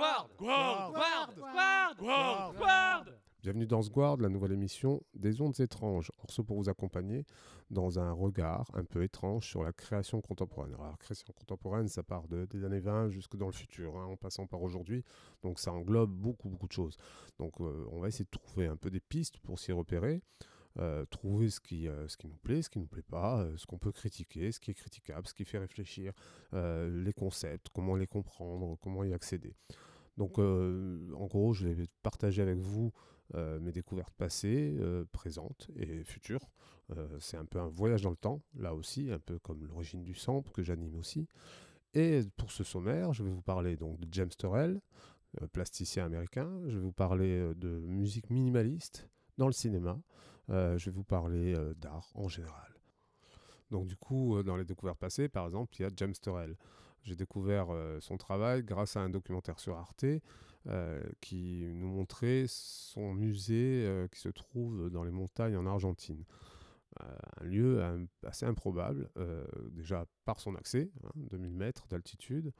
Guard Guard Guard Guard Guard Guard Bienvenue dans Sguard, la nouvelle émission des ondes étranges. Orso pour vous accompagner dans un regard un peu étrange sur la création contemporaine. Alors, la création contemporaine, ça part de, des années 20 jusque dans le futur, hein, en passant par aujourd'hui. Donc, ça englobe beaucoup, beaucoup de choses. Donc, euh, on va essayer de trouver un peu des pistes pour s'y repérer. Euh, trouver ce qui, euh, ce qui nous plaît, ce qui ne nous plaît pas, euh, ce qu'on peut critiquer, ce qui est critiquable, ce qui fait réfléchir, euh, les concepts, comment les comprendre, comment y accéder. Donc, euh, en gros, je vais partager avec vous euh, mes découvertes passées, euh, présentes et futures. C'est un peu un voyage dans le temps, là aussi, un peu comme l'origine du sample que j'anime aussi. Et pour ce sommaire, je vais vous parler donc de James Turrell, plasticien américain. Je vais vous parler de musique minimaliste dans le cinéma. Je vais vous parler d'art en général. Donc du coup, dans les découvertes passées, par exemple, il y a James Turrell. J'ai découvert euh, son travail grâce à un documentaire sur Arte euh, qui nous montrait son musée euh, qui se trouve dans les montagnes en Argentine. Un lieu assez improbable, déjà par son accès, hein, 2000 mètres d'altitude.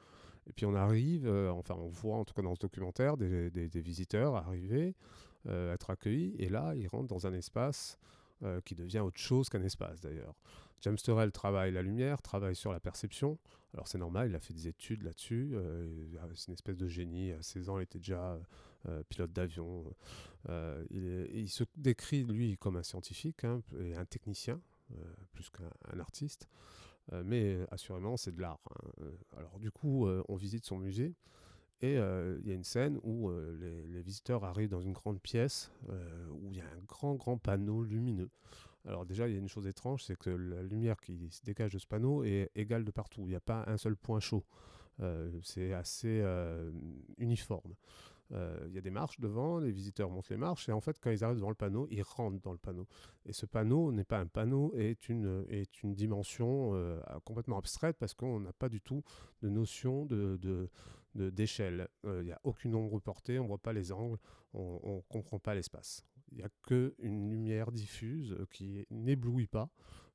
Et puis on arrive, enfin on voit en tout cas dans ce documentaire des, visiteurs arriver, être accueillis, et là ils rentrent dans un espace qui devient autre chose qu'un espace d'ailleurs. James Turrell travaille la lumière, travaille sur la perception. Alors c'est normal, il a fait des études là-dessus. euh, et, c'est une espèce de génie. À 16 ans, il était déjà euh, pilote d'avion. Euh, il, se décrit, lui, comme un scientifique hein, et un technicien, euh, plus qu'un un artiste. Euh, mais euh, assurément, c'est de l'art. hein. Euh, Alors du coup, euh, on visite son musée. Et euh, il y a une scène où euh, les, visiteurs arrivent dans une grande pièce euh, où il y a un grand, grand panneau lumineux. Alors déjà, il y a une chose étrange, c'est que la lumière qui se dégage de ce panneau est égale de partout. Il n'y a pas un seul point chaud. Euh, c'est assez euh, uniforme. Euh, Il y a des marches devant, les visiteurs montent les marches, et en fait, quand ils arrivent devant le panneau, ils rentrent dans le panneau. Et ce panneau n'est pas un panneau, est une, est une dimension complètement abstraite parce qu'on n'a pas du tout de notion de, d'échelle. Il n'y a aucune ombre portée, on ne voit pas les angles, on ne comprend pas l'espace. Il n'y a qu'une lumière diffuse euh, qui n'éblouit pas,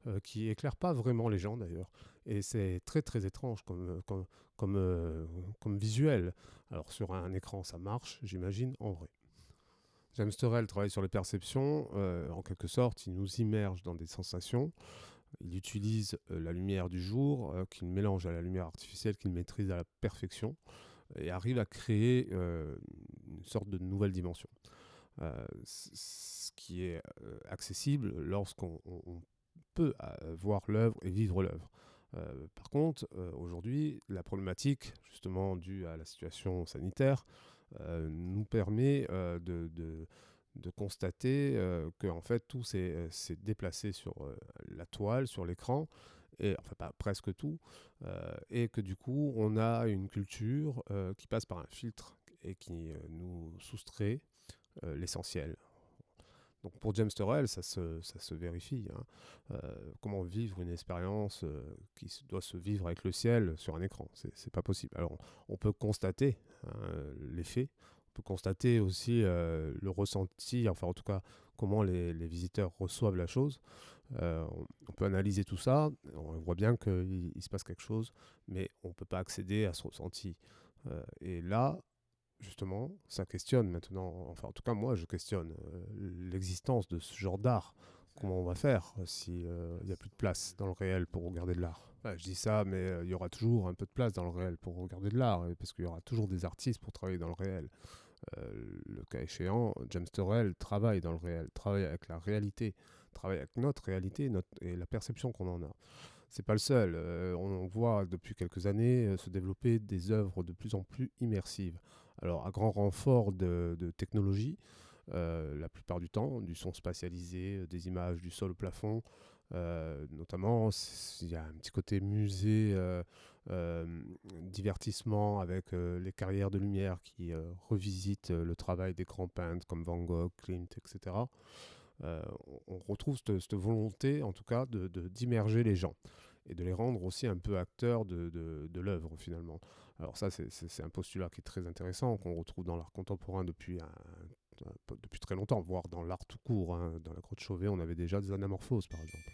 euh, qui éclaire pas vraiment les gens d'ailleurs. Et c'est très très étrange comme, comme, comme, euh, comme visuel. Alors sur un écran ça marche, j'imagine, en vrai. James Turrell travaille sur les perceptions, euh, en quelque sorte, il nous immerge dans des sensations. Il utilise euh, la lumière du jour, euh, qu'il mélange à la lumière artificielle, qu'il maîtrise à la perfection, et arrive à créer euh, une sorte de nouvelle dimension. Euh, ce qui est euh, accessible lorsqu'on on- on peut euh, voir l'œuvre et vivre l'œuvre. Par contre, aujourd'hui, la problématique, justement due à la situation sanitaire, nous permet de, constater que fait tout s'est déplacé sur la toile, sur l'écran, et enfin pas presque tout, et que du coup on a une culture qui passe par un filtre et qui nous soustrait euh, l'essentiel. Donc pour James Turrell, ça se, ça se vérifie. hein. Euh, comment vivre une expérience euh, qui doit se vivre avec le ciel sur un écran? C'est pas possible. Alors on, peut constater hein, l'effet, on peut constater aussi le ressenti, enfin en tout cas comment les, les visiteurs reçoivent la chose. On, peut analyser tout ça, on voit bien qu'il il se passe quelque chose, mais on ne peut pas accéder à ce ressenti. Et là, justement, ça questionne maintenant, enfin en tout cas moi je questionne euh, l'existence de ce genre d'art. Comment on va faire s'il n'y a plus de place dans le réel pour regarder de l'art? Je dis ça, mais euh, il y aura toujours un peu de place dans le réel pour regarder de l'art, parce qu'il y aura toujours des artistes pour travailler dans le réel. Euh, le cas échéant, James Turrell travaille dans le réel, travaille avec la réalité, travaille avec notre réalité notre, et la perception qu'on en a. C'est pas le seul. euh, on voit depuis quelques années euh, se développer des œuvres de plus en plus immersives. Alors, à grand renfort de, de technologie, euh, la plupart du temps, du son spatialisé, euh, des images du sol au plafond, euh, notamment, il y a un petit côté musée, divertissement avec les carrières de lumière qui revisitent le travail des grands peintres comme Van Gogh, Klimt, etc. On, retrouve cette, volonté, en tout cas, de- de- d'immerger les gens et de les rendre aussi un peu acteurs de, de- de l'œuvre finalement. Alors ça, c'est- un postulat qui est très intéressant, qu'on retrouve dans l'art contemporain depuis, un- depuis très longtemps, voire dans l'art tout court. hein. Dans la grotte Chauvet, on avait déjà des anamorphoses, par exemple.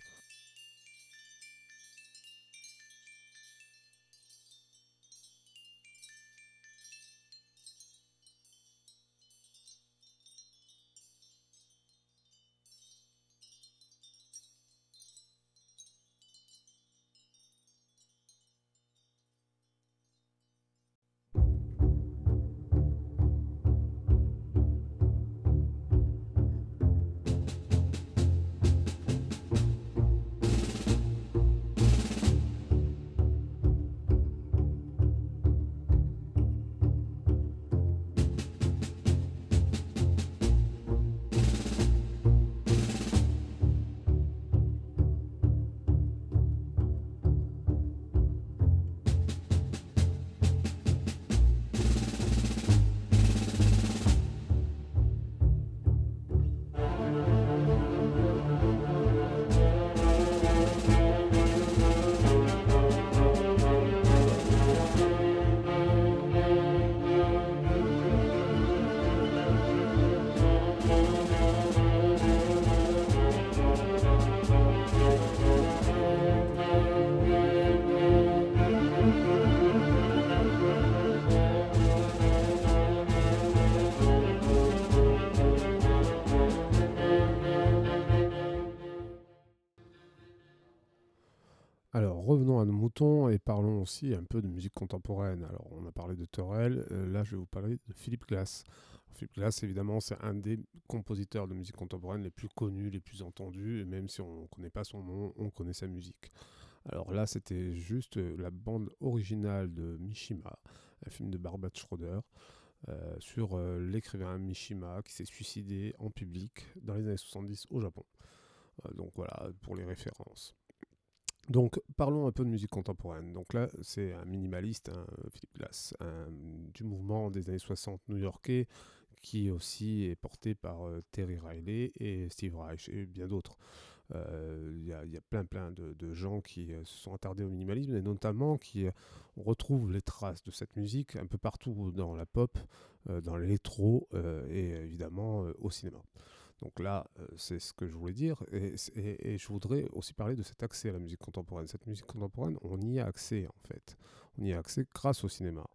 Et parlons aussi un peu de musique contemporaine. Alors on a parlé de Torel, euh, là je vais vous parler de Philippe Glass. Philippe Glass évidemment c'est un des compositeurs de musique contemporaine les plus connus, les plus entendus, et même si on ne connaît pas son nom, on connaît sa musique. Alors là c'était juste la bande originale de Mishima, un film de Barbara Schroeder. Euh, sur euh, l'écrivain Mishima qui s'est suicidé en public dans les années 70 au Japon. donc voilà pour les références. Donc, parlons un peu de musique contemporaine. Donc là, c'est un minimaliste, Philippe Glass, du mouvement des années 60 new-yorkais, qui aussi est porté par euh, Terry Riley et Steve Reich et bien d'autres. Euh, il y, a plein plein de, gens qui euh, se sont attardés au minimalisme et notamment qui retrouvent les traces de cette musique un peu partout dans la pop, dans l'électro et évidemment au cinéma. Donc là, euh, c'est ce que je voulais dire. Et, je voudrais aussi parler de cet accès à la musique contemporaine. Cette musique contemporaine, on y a accès en fait. On y a accès grâce au cinéma.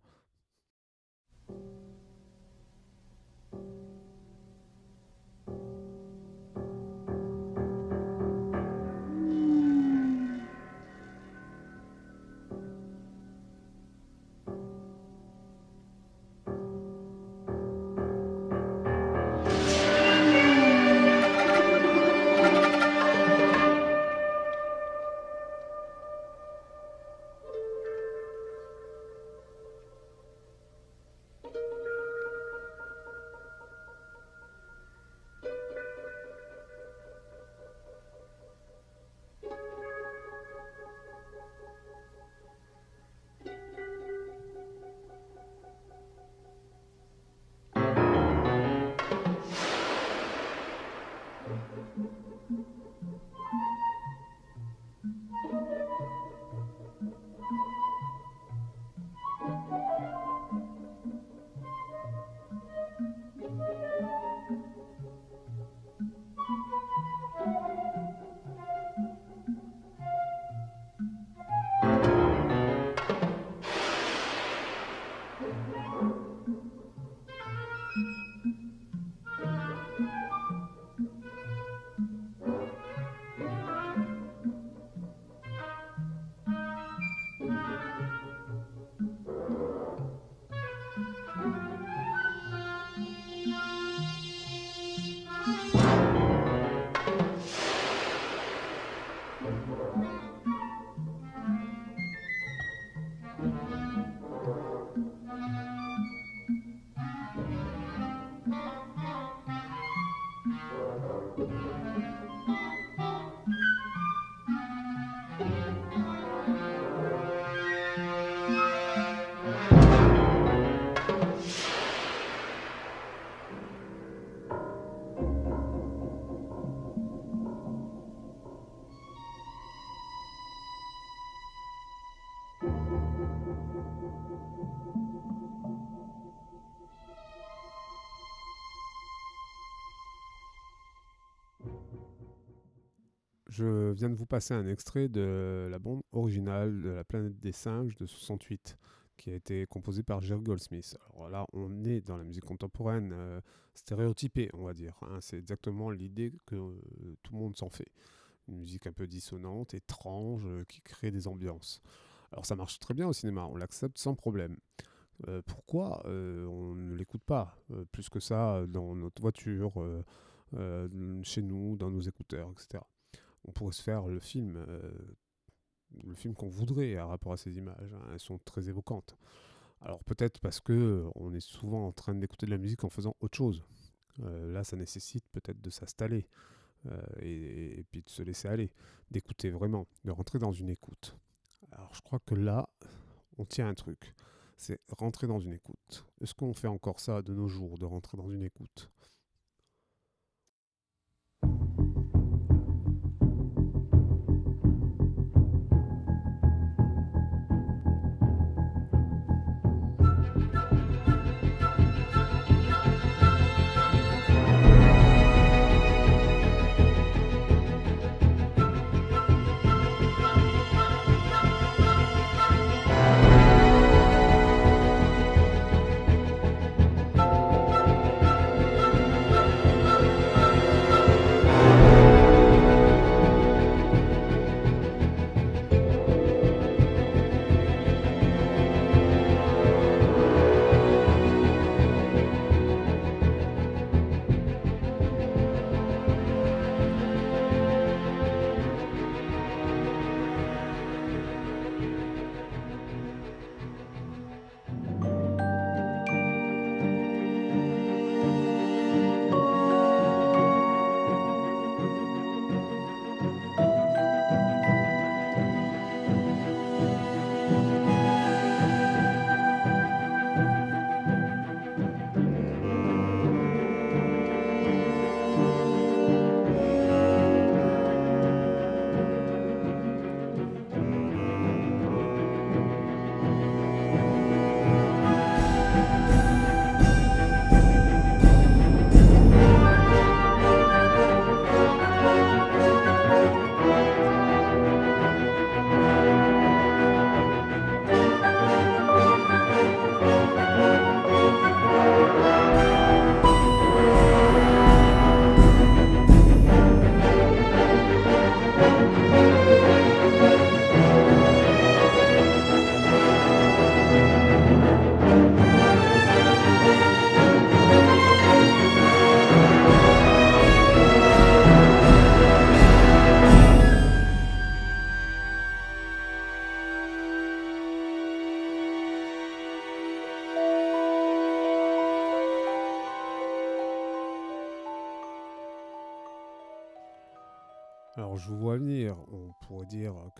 Je viens de vous passer un extrait de la bande originale de La planète des singes de 68, qui a été composée par Jerry Goldsmith. Alors là, on est dans la musique contemporaine euh, stéréotypée, on va dire. Hein. C'est exactement l'idée que euh, tout le monde s'en fait. Une musique un peu dissonante, étrange, euh, qui crée des ambiances. Alors ça marche très bien au cinéma, on l'accepte sans problème. pourquoi on ne l'écoute pas plus que ça dans notre voiture, chez nous, dans nos écouteurs, etc on pourrait se faire le film, euh, le film qu'on voudrait à rapport à ces images. Hein. elles sont très évocantes. Alors peut-être parce que euh, on est souvent en train d'écouter de la musique en faisant autre chose. Euh, là, ça nécessite peut-être de s'installer et, puis de se laisser aller, d'écouter vraiment, de rentrer dans une écoute. Alors je crois que là, on tient un truc. C'est rentrer dans une écoute. Est-ce qu'on fait encore ça de nos jours, de rentrer dans une écoute?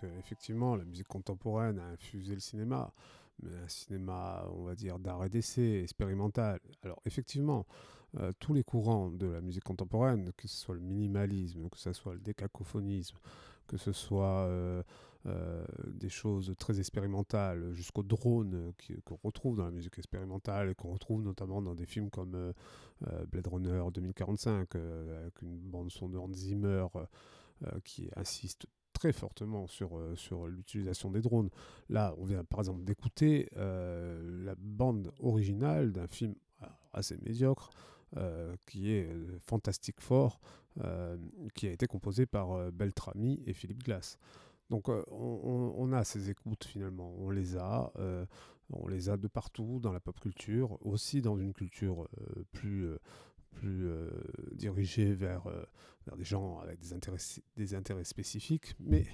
Dire effectivement la musique contemporaine a infusé le cinéma, mais un cinéma, on va dire, d'art et d'essai, expérimental. Alors effectivement, euh, tous les courants de la musique contemporaine, que ce soit le minimalisme, que ce soit le décacophonisme, que ce soit euh, euh, des choses très expérimentales, jusqu'au drone qu'on retrouve dans la musique expérimentale et qu'on retrouve notamment dans des films comme Blade Runner 2045, avec une bande son de Hans Zimmer qui insiste fortement sur, sur l'utilisation des drones. Là, on vient par exemple d'écouter la bande originale d'un film assez médiocre euh, qui est euh, Fantastic Four, euh, qui a été composé par Beltrami et Philippe Glass. Donc on, a ces écoutes finalement, on les a, on les a de partout dans la pop culture, aussi dans une culture plus, plus dirigée vers, vers, des gens avec des intérêts, des intérêts spécifiques. Mais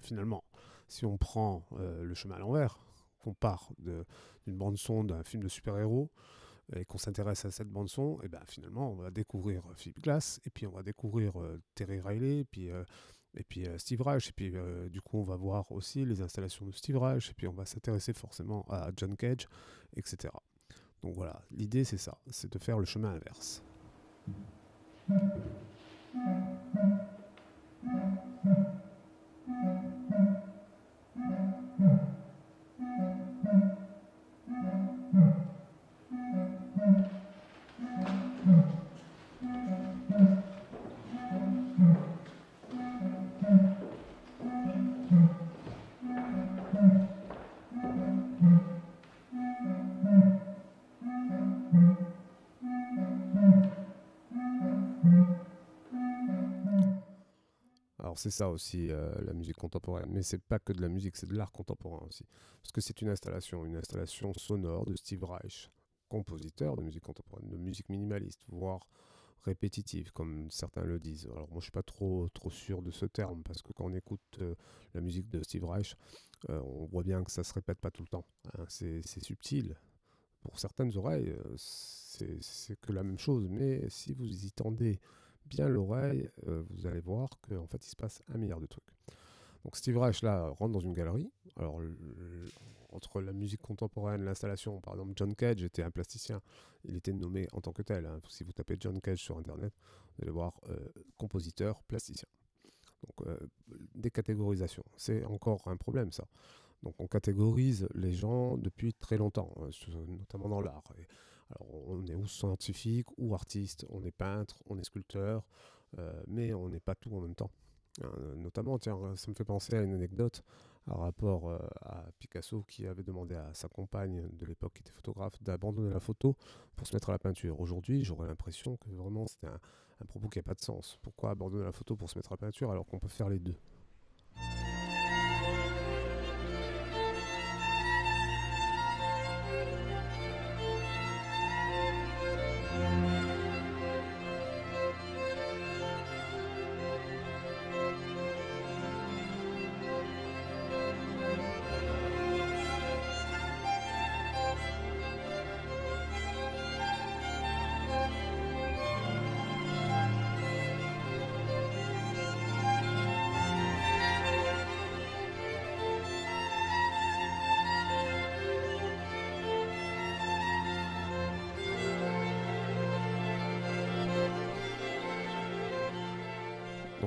finalement, si on prend le chemin à l'envers, qu'on part d'une bande son d'un film de super-héros, et qu'on s'intéresse à cette bande son, et ben finalement on va découvrir euh, Philip Glass, et puis on va découvrir euh, Terry Riley, et puis, euh, et puis Steve Reich, et puis du coup on va voir aussi les installations de Steve Reich, et puis on va s'intéresser forcément à John Cage, etc. Donc voilà, l'idée c'est ça, c'est de faire le chemin inverse. C'est ça aussi euh, la musique contemporaine. Mais c'est pas que de la musique, c'est de l'art contemporain aussi. Parce que c'est une installation, une installation sonore de Steve Reich, compositeur de musique contemporaine, de musique minimaliste, voire répétitive, comme certains le disent. Alors moi je suis pas trop, trop sûr de ce terme, parce que quand on écoute euh, la musique de Steve Reich, euh, on voit bien que ça se répète pas tout le temps. Hein. C'est subtil. Pour certaines oreilles, c'est que la même chose, mais si vous y tendez bien l'oreille, euh, vous allez voir qu'en fait, il se passe un milliard de trucs. Donc Steve Reich, là, rentre dans une galerie. Alors, entre la musique contemporaine, l'installation, par exemple, John Cage était un plasticien. Il était nommé en tant que tel. Hein. Si vous tapez John Cage sur Internet, vous allez voir euh, compositeur, plasticien. Donc, euh, des. C'est encore un problème, ça. Donc, on catégorise les gens depuis très longtemps, hein, notamment dans l'art. Alors, on est ou scientifique ou artiste, on est peintre, on est sculpteur, euh, mais on n'est pas tout en même temps. Euh, notamment, tiens, ça me fait penser à une anecdote par rapport euh, à Picasso qui avait demandé à sa compagne de l'époque, qui était photographe, d'abandonner la photo pour se mettre à la peinture. Aujourd'hui, j'aurais l'impression que vraiment c'était un, un propos qui n'a pas de sens. Pourquoi abandonner la photo pour se mettre à la peinture alors qu'on peut faire les deux?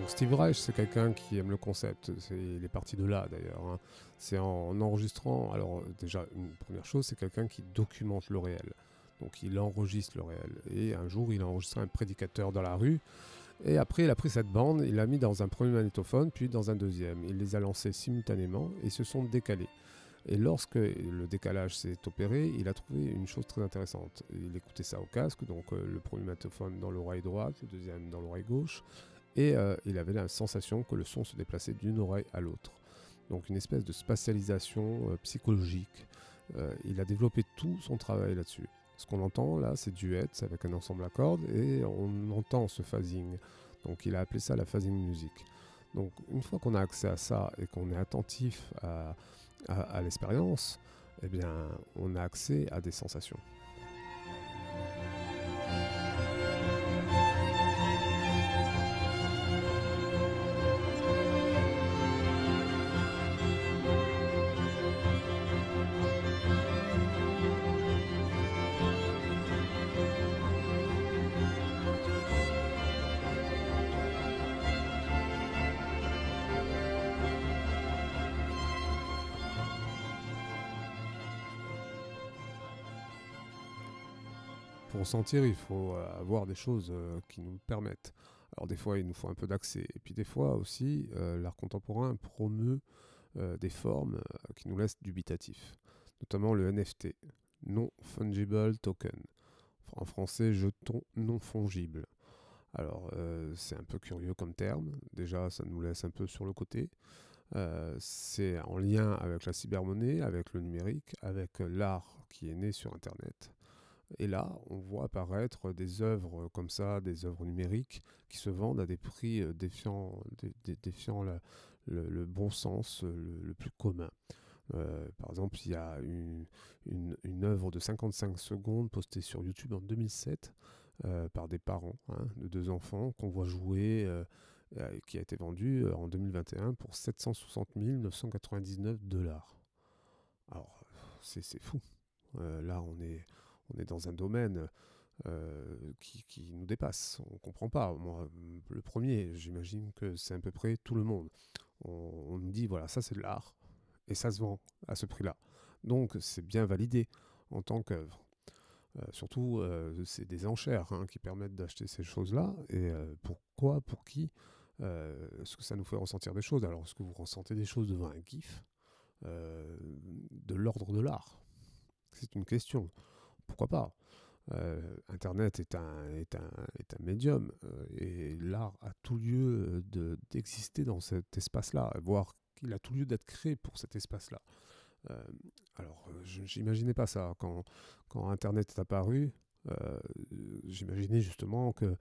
Steve Reich, c'est quelqu'un qui aime le concept. il est parti de là d'ailleurs. Hein. C'est en, enregistrant. Alors, déjà, une première chose, c'est quelqu'un qui documente le réel. Donc, il enregistre le réel. Et un jour, il a enregistré un prédicateur dans la rue. Et après, il a pris cette bande, il l'a mis dans un premier magnétophone, puis dans un deuxième. Il les a lancés simultanément et se sont décalés. Et lorsque le décalage s'est opéré, il a trouvé une chose très intéressante. Il écoutait ça au casque, donc euh, le premier magnétophone dans l'oreille droite, le deuxième dans l'oreille gauche, et euh, il avait la sensation que le son se déplaçait d'une oreille à l'autre. Donc une espèce de spatialisation euh, psychologique. Euh, il a développé tout son travail là-dessus. Ce qu'on entend là, c'est duets avec un ensemble à cordes et on entend ce phasing. Donc il a appelé ça la phasing musique. Donc une fois qu'on a accès à ça et qu'on est attentif à, à l'expérience, eh bien on a accès à des sensations. Pour sentir, il faut avoir des choses qui nous permettent. Alors des fois, il nous faut un peu d'accès. Et puis des fois aussi, l'art contemporain promeut des formes qui nous laissent dubitatifs, notamment le NFT, Non Fungible Token. En français, jeton non fongible. Alors, c'est un peu curieux comme terme. Déjà, ça nous laisse un peu sur le côté. c'est en lien avec la cybermonnaie, avec le numérique, avec l'art qui est né sur Internet. Et là, on voit apparaître des œuvres comme ça, des œuvres numériques, qui se vendent à des prix euh, défiant, le, bon sens le, plus commun. Euh, par exemple, il y a une, œuvre de 55 secondes postée sur YouTube en 2007 euh, par des parents hein, de deux enfants qu'on voit jouer, qui a été vendue en 2021 pour 760 999 dollars. Alors, c'est fou. là, on est, on est dans un domaine euh, qui, nous dépasse. On ne comprend pas. Moi, le premier, j'imagine que c'est à peu près tout le monde. On, nous dit, voilà, ça c'est de l'art, et ça se vend à ce prix-là. Donc c'est bien validé en tant qu'œuvre. Euh, surtout, euh, c'est des enchères hein, qui permettent d'acheter ces choses-là. Et pourquoi, pour qui Est-ce que ça nous fait ressentir des choses? Alors, est-ce que vous ressentez des choses devant un GIF de l'ordre de l'art? C'est une question pourquoi pas euh, Internet est un, médium euh, et l'art a tout lieu d'exister dans cet espace-là, voire qu'il a tout lieu d'être créé pour cet espace-là. Euh, alors, je n'imaginais pas ça. Quand, Internet est apparu, j'imaginais justement que,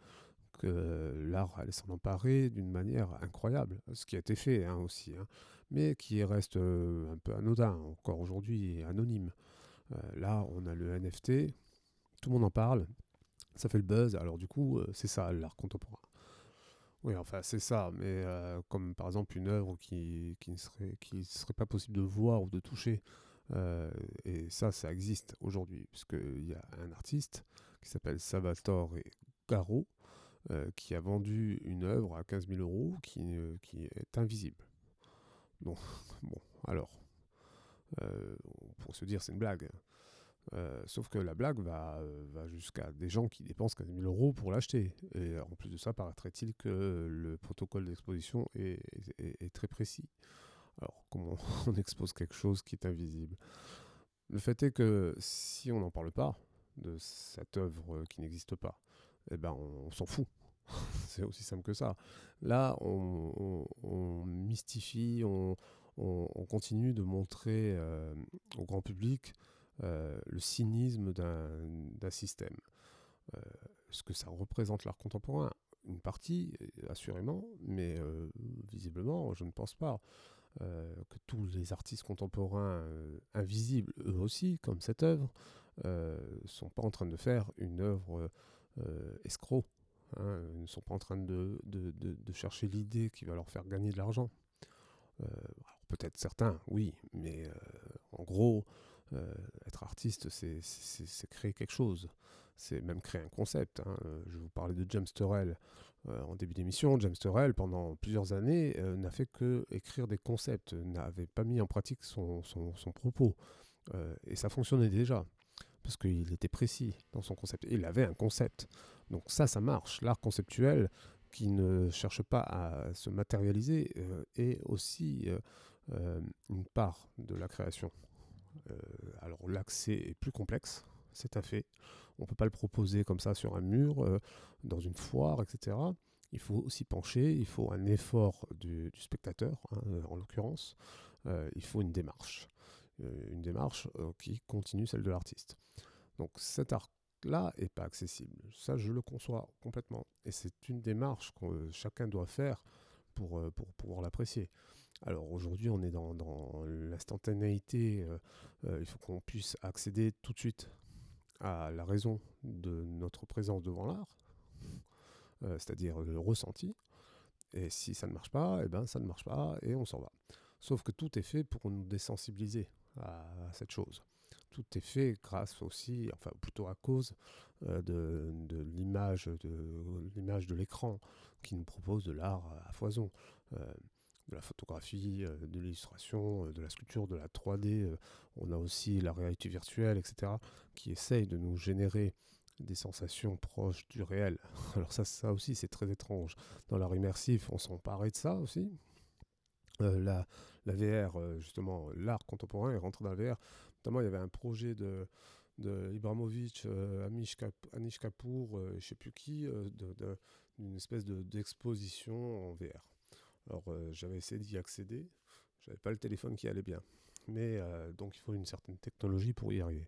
que l'art allait s'en emparer d'une manière incroyable, ce qui a été fait hein, aussi, hein, mais qui reste un peu anodin encore aujourd'hui et anonyme. Euh, là, on a le NFT, tout le monde en parle, ça fait le buzz, alors du coup, euh, c'est ça l'art contemporain. Oui, enfin, c'est ça, mais euh, comme par exemple une œuvre qui, ne serait, pas possible de voir ou de toucher. et ça, ça existe aujourd'hui, puisqu'il y a un artiste qui s'appelle Salvatore Garo, qui a vendu une œuvre à 15 000 euros qui, qui est invisible. Donc, bon, alors, euh, pourrait se dire c'est une blague. Euh, sauf que la blague va, va jusqu'à des gens qui dépensent 15 000 euros pour l'acheter. Et en plus de ça, paraîtrait-il que le protocole d'exposition est, est, très précis. Alors, comment on expose quelque chose qui est invisible? Le fait est que si on n'en parle pas de cette œuvre qui n'existe pas, eh ben on, s'en fout. C'est aussi simple que ça. Là, on, on mystifie, on, on, continue de montrer euh, au grand public euh, le cynisme d'un système. Euh, ce que ça représente l'art contemporain Une partie, assurément, mais visiblement, je ne pense pas. que tous les artistes contemporains invisibles, eux aussi, comme cette œuvre, ne sont pas en train de faire une œuvre escroc. Hein. ils ne sont pas en train de, de chercher l'idée qui va leur faire gagner de l'argent. Peut-être certains, oui, mais euh, en gros, euh, être artiste, c'est créer quelque chose. C'est même créer un concept. Hein. Euh, je vous parlais de James Turrell en début d'émission. James Turrell, pendant plusieurs années, n'a fait que écrire des concepts, n'avait pas mis en pratique son, son, propos. et ça fonctionnait déjà, parce qu'il était précis dans son concept. il avait un concept. Donc ça, ça marche. L'art conceptuel, qui ne cherche pas à se matérialiser, est aussi euh, une part de la création. Euh, alors l'accès est plus complexe, c'est à fait. On ne peut pas le proposer comme ça sur un mur, euh, dans une foire, etc. Il faut aussi pencher, il faut un effort du, spectateur, hein, en l'occurrence. il faut une démarche. une démarche qui continue celle de l'artiste. Donc cet art-là n'est pas accessible. Ça, je le conçois complètement. Et c'est une démarche que chacun doit faire pour, pour pouvoir l'apprécier. Alors aujourd'hui, on est dans, l'instantanéité. Euh, euh, il faut qu'on puisse accéder tout de suite à la raison de notre présence devant l'art, euh, c'est-à-dire le ressenti. Et si ça ne marche pas, eh ben ça ne marche pas et on s'en va. Sauf que tout est fait pour nous désensibiliser à, cette chose. Tout est fait grâce aussi, enfin plutôt à cause de, l'image de l'image de l'écran qui nous propose de l'art à foison de la photographie, euh, de l'illustration, euh, de la sculpture, de la 3D. Euh, on a aussi la réalité virtuelle, etc., qui essaye de nous générer des sensations proches du réel. Alors ça, ça aussi, c'est très étrange. Dans l'art immersif, on s'emparait de ça aussi. La, la, VR, justement, l'art contemporain est rentré dans la VR. Notamment, il y avait un projet de, de Ibrahimovic, Anish, Kapoor, je ne sais plus qui, d'une espèce d'exposition en VR. Alors, j'avais essayé d'y accéder. J'avais pas le téléphone qui allait bien mais donc il faut une certaine technologie pour y arriver.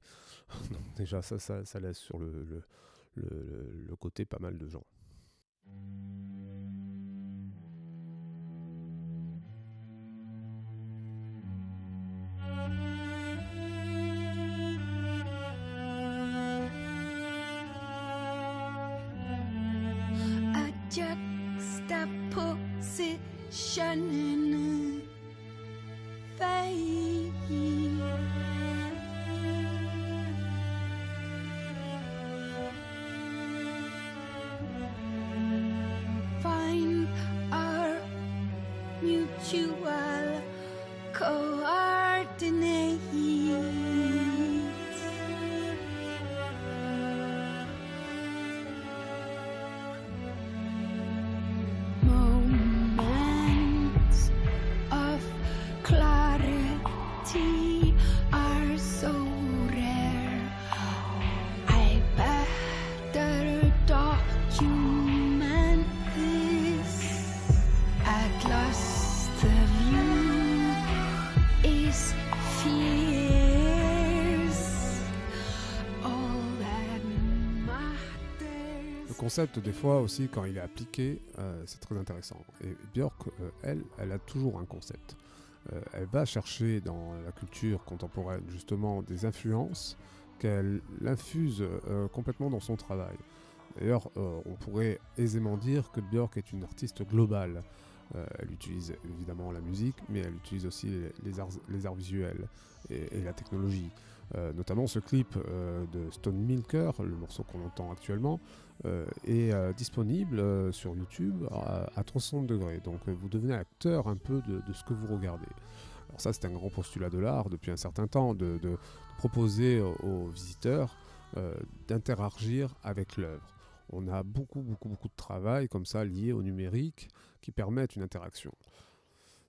donc déjà ça, ça, laisse sur le, côté pas mal de gens. Des fois aussi, quand il est appliqué, euh, c'est très intéressant. Et Björk, euh, elle, elle a toujours un concept. Euh, elle va chercher dans la culture contemporaine justement des influences qu'elle infuse complètement dans son travail. D'ailleurs, on pourrait aisément dire que Björk est une artiste globale. elle utilise évidemment la musique, mais elle utilise aussi les arts, visuels et, la technologie. Notamment ce clip de Stone Milker, le morceau qu'on entend actuellement, euh, est euh, disponible euh, sur YouTube à, 360 degrés. Donc vous devenez acteur un peu de, ce que vous regardez. Alors ça c'est un grand postulat de l'art depuis un certain temps, de, proposer aux, visiteurs d'interagir avec l'œuvre. On a beaucoup beaucoup beaucoup de travail comme ça lié au numérique qui permettent une interaction.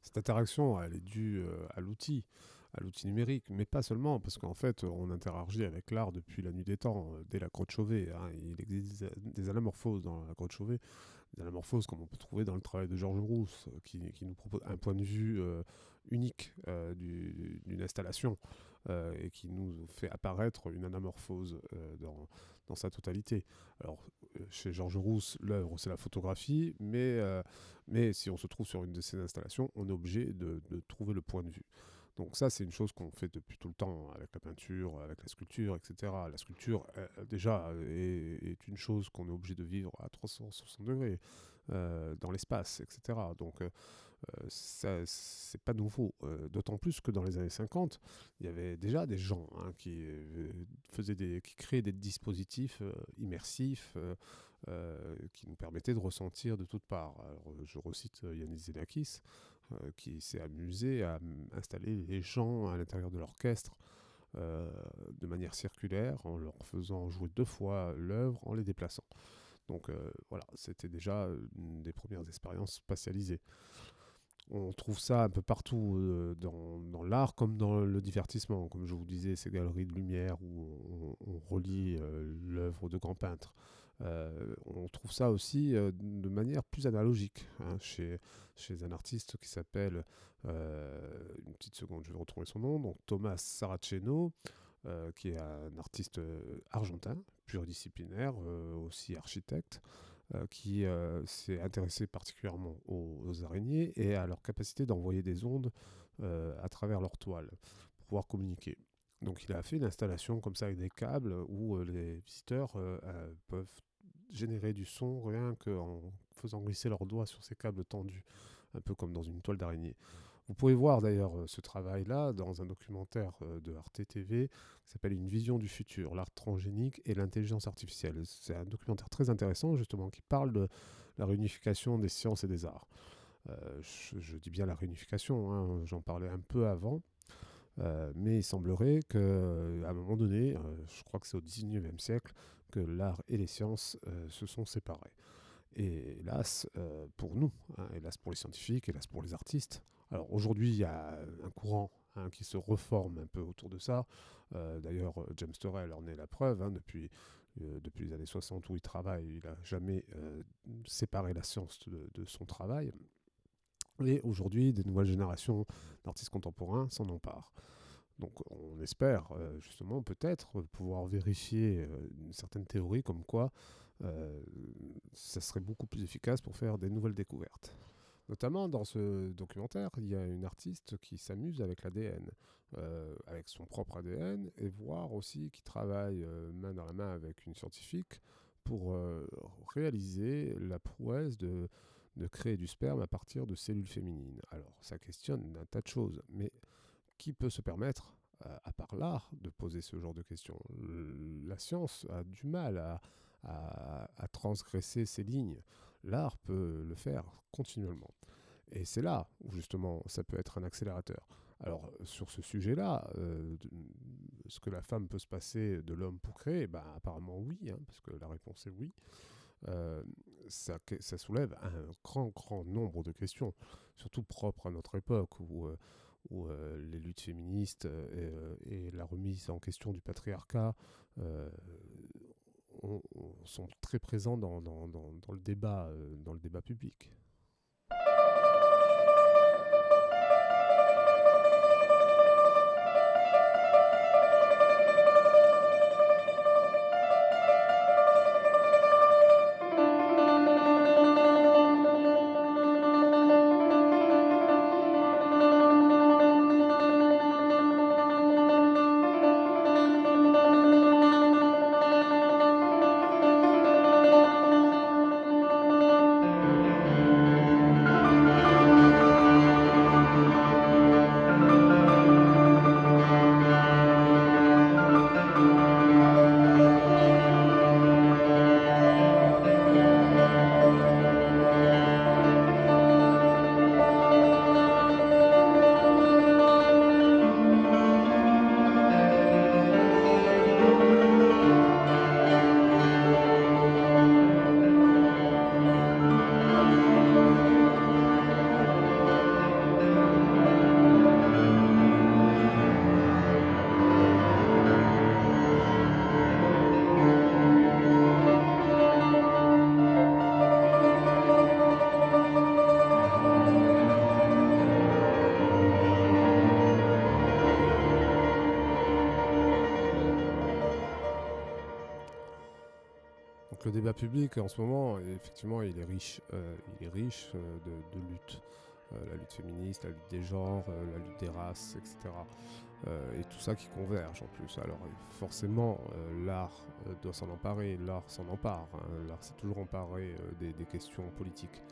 Cette interaction elle est due à l'outil à l'outil numérique, mais pas seulement, parce qu'en fait, on interagit avec l'art depuis la nuit des temps, euh, dès la grotte Chauvet. Hein. il existe des anamorphoses dans la grotte Chauvet, des anamorphoses comme on peut trouver dans le travail de Georges Rousse, euh, qui, nous propose un point de vue euh, unique d'une installation et qui nous fait apparaître une anamorphose dans, dans, sa totalité. Alors, chez Georges Rousse, l'œuvre, c'est la photographie, mais, mais si on se trouve sur une de ces installations, on est obligé de, de trouver le point de vue. Donc ça, c'est une chose qu'on fait depuis tout le temps avec la peinture, avec la sculpture, etc. La sculpture, déjà, est, une chose qu'on est obligé de vivre à 360 degrés euh, dans l'espace, etc. Donc euh, ça, c'est pas nouveau. Euh, d'autant plus que dans les années 50, il y avait déjà des gens hein, qui faisaient des, qui créaient des dispositifs immersifs. qui nous permettaient de ressentir de toutes parts. Alors, je recite Yanis Zenakis, euh, qui s'est amusé à installer les gens à l'intérieur de l'orchestre euh, de manière circulaire en leur faisant jouer deux fois l'œuvre en les déplaçant. Donc euh, voilà, c'était déjà une des premières expériences spatialisées. On trouve ça un peu partout dans, l'art comme dans le divertissement. Comme je vous disais, ces galeries de lumière où on, relie l'œuvre de grands peintres. Euh, on trouve ça aussi euh, de manière plus analogique hein, chez, chez un artiste qui s'appelle, euh, une petite seconde, je vais retrouver son nom, donc Thomas Saraceno, qui est un artiste argentin, pluridisciplinaire, aussi architecte, qui s'est intéressé particulièrement aux, araignées et à leur capacité d'envoyer des ondes à travers leur toile pour pouvoir communiquer. Donc il a fait une installation comme ça avec des câbles où les visiteurs peuvent générer du son rien qu'en faisant glisser leurs doigts sur ces câbles tendus, un peu comme dans une toile d'araignée. Vous pouvez voir d'ailleurs euh, ce travail-là dans un documentaire euh, de Arte TV qui s'appelle Une vision du futur, l'art transgénique et l'intelligence artificielle. C'est un documentaire très intéressant justement qui parle de la réunification des sciences et des arts. Euh, je, dis bien la réunification, hein, j'en parlais un peu avant. mais il semblerait qu'à un moment donné, je crois que c'est au 19e siècle, que l'art et les sciences se sont séparés. Et hélas, pour nous, hein, hélas pour les scientifiques, hélas pour les artistes. Alors aujourd'hui, il y a un courant hein, qui se reforme un peu autour de ça. D'ailleurs, James Turrell en est la preuve. Hein, depuis, depuis les années 60 où il travaille, il n'a jamais séparé la science de son travail. Et aujourd'hui, des nouvelles générations d'artistes contemporains s'en emparent. Donc on espère euh, justement peut-être pouvoir vérifier euh, une certaine théorie comme quoi euh, ça serait beaucoup plus efficace pour faire des nouvelles découvertes. Notamment dans ce documentaire, il y a une artiste qui s'amuse avec l'ADN, avec son propre ADN, et voir aussi qui travaille main dans la main avec une scientifique pour réaliser la prouesse de de créer du sperme à partir de cellules féminines. Alors, ça questionne un tas de choses, mais qui peut se permettre, euh, à part l'art, de poser ce genre de questions La science a du mal à, transgresser ces lignes. L'art peut le faire continuellement. Et c'est là où justement ça peut être un accélérateur. Alors sur ce sujet-là, euh, est-ce que la femme peut se passer de l'homme pour créer ben, Apparemment oui, hein, parce que la réponse est oui. Euh, ça, ça, soulève un grand, grand nombre de questions, surtout propres à notre époque, où, euh, où euh, les luttes féministes et, la remise en question du patriarcat sont très présents dans le, débat, dans le débat public. Débat public en ce moment, effectivement, il est riche, euh, il est riche euh, de, luttes. Euh, la lutte féministe, la lutte des genres, la lutte des races, etc. et tout ça qui converge en plus. Alors forcément, l'art doit s'en emparer, l'art s'en empare. Hein. L'art s'est toujours emparé des, des, questions politiques.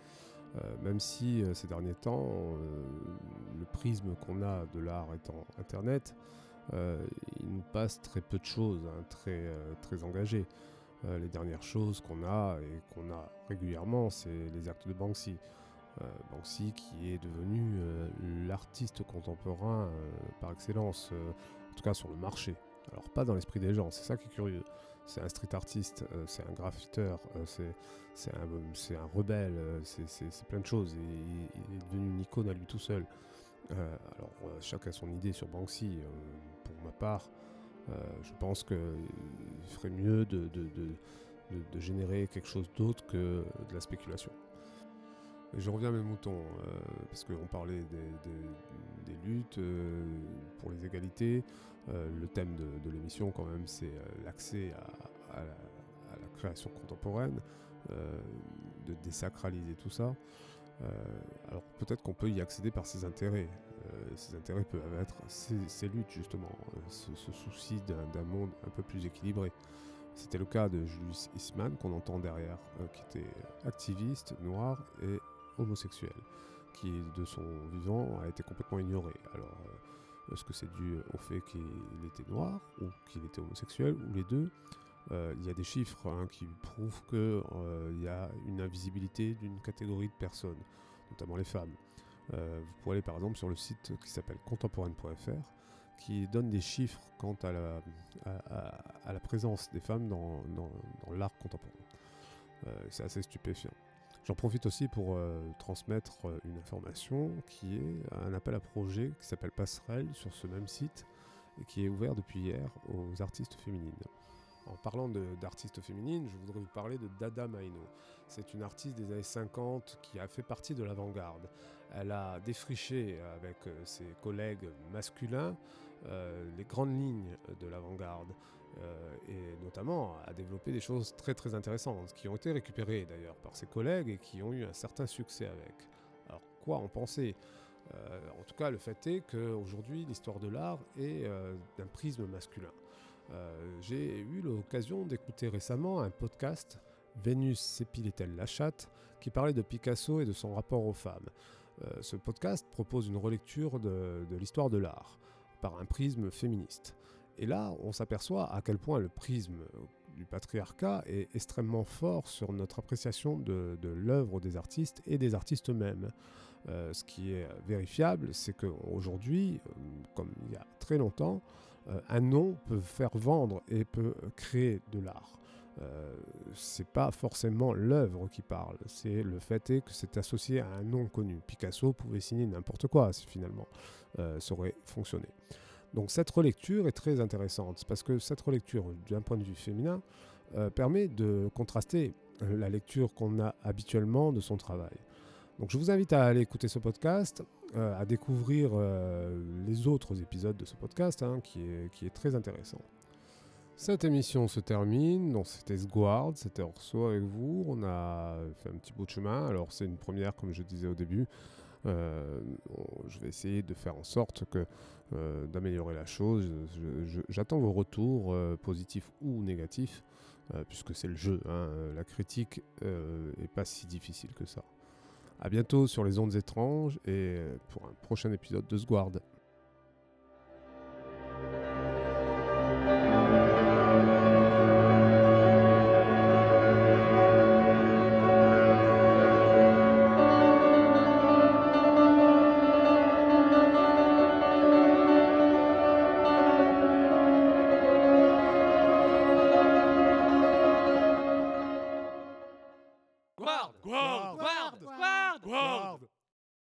même si ces derniers temps, le prisme qu'on a de l'art étant Internet, il nous passe très peu de choses, hein, très, très engagées. Euh, les dernières choses qu'on a et qu'on a régulièrement, c'est les actes de Banksy. Euh, Banksy qui est devenu euh, l'artiste contemporain par excellence, en tout cas sur le marché. Alors pas dans l'esprit des gens, c'est ça qui est curieux. C'est un street artiste, c'est un graffiteur, c'est un, un, rebelle, c'est plein de choses. Il est devenu une icône à lui tout seul. alors chacun a son idée sur Banksy. pour ma part, je pense qu'il ferait mieux de, générer quelque chose d'autre que de la spéculation. je reviens à mes moutons, euh, parce qu'on parlait des, luttes euh, pour les égalités. le thème de, l'émission, quand même, c'est l'accès à, la, création contemporaine, de désacraliser tout ça. alors peut-être qu'on peut y accéder par ses intérêts. Euh, ces intérêts peuvent être ces, luttes justement, euh, ce, souci d'un monde un peu plus équilibré. C'était le cas de Julius Eastman qu'on entend derrière, euh, qui était activiste, noir et homosexuel, qui de son vivant a été complètement ignoré. Alors, est-ce que c'est dû au fait qu'il était noir ou qu'il était homosexuel ou les deux? Il y a des chiffres hein, qui prouvent qu'il y a une invisibilité d'une catégorie de personnes, notamment les femmes. Euh, vous pouvez aller par exemple sur le site qui s'appelle contemporaine.fr, qui donne des chiffres quant à la, présence des femmes dans, dans, l'art contemporain. c'est assez stupéfiant. J'en profite aussi pour transmettre une information qui est un appel à projet qui s'appelle Passerelle sur ce même site et qui est ouvert depuis hier aux artistes féminines. En parlant d'artistes féminines, je voudrais vous parler de Dada Maino. C'est une artiste des années 50 qui a fait partie de l'avant-garde. Elle a défriché avec euh, ses collègues masculins euh, les grandes lignes de l'avant-garde euh, et notamment a développé des choses très très intéressantes qui ont été récupérées d'ailleurs par ses collègues et qui ont eu un certain succès avec. Alors quoi en penser? En tout cas, le fait est qu'aujourd'hui, l'histoire de l'art est d'un prisme masculin. J'ai eu l'occasion d'écouter récemment un podcast Vénus s'épilait-elle la chatte qui parlait de Picasso et de son rapport aux femmes. Euh, ce podcast propose une relecture de, l'histoire de l'art par un prisme féministe. Et là, on s'aperçoit à quel point le prisme du patriarcat est extrêmement fort sur notre appréciation de, l'œuvre des artistes et des artistes eux-mêmes. Euh, ce qui est vérifiable, c'est qu'aujourd'hui, euh, comme il y a très longtemps, un nom peut faire vendre et peut créer de l'art. Euh, c'est pas forcément l'œuvre qui parle, c'est le fait est que c'est associé à un nom connu. Picasso pouvait signer n'importe quoi, finalement euh, ça aurait fonctionné. Donc cette relecture est très intéressante parce que cette relecture, d'un point de vue féminin, euh, permet de contraster la lecture qu'on a habituellement de son travail. Donc je vous invite à aller écouter ce podcast, à découvrir les autres épisodes de ce podcast, hein, qui, est, qui est très intéressant. Cette émission se termine, donc c'était Sguard, c'était Orso avec vous, on a fait un petit bout de chemin, alors c'est une première comme je disais au début, euh, je vais essayer de faire en sorte que euh, d'améliorer la chose, j'attends vos retours euh, positifs ou négatifs, puisque c'est le jeu, hein. la critique est pas si difficile que ça. A bientôt sur les ondes étranges et pour un prochain épisode de Sguard.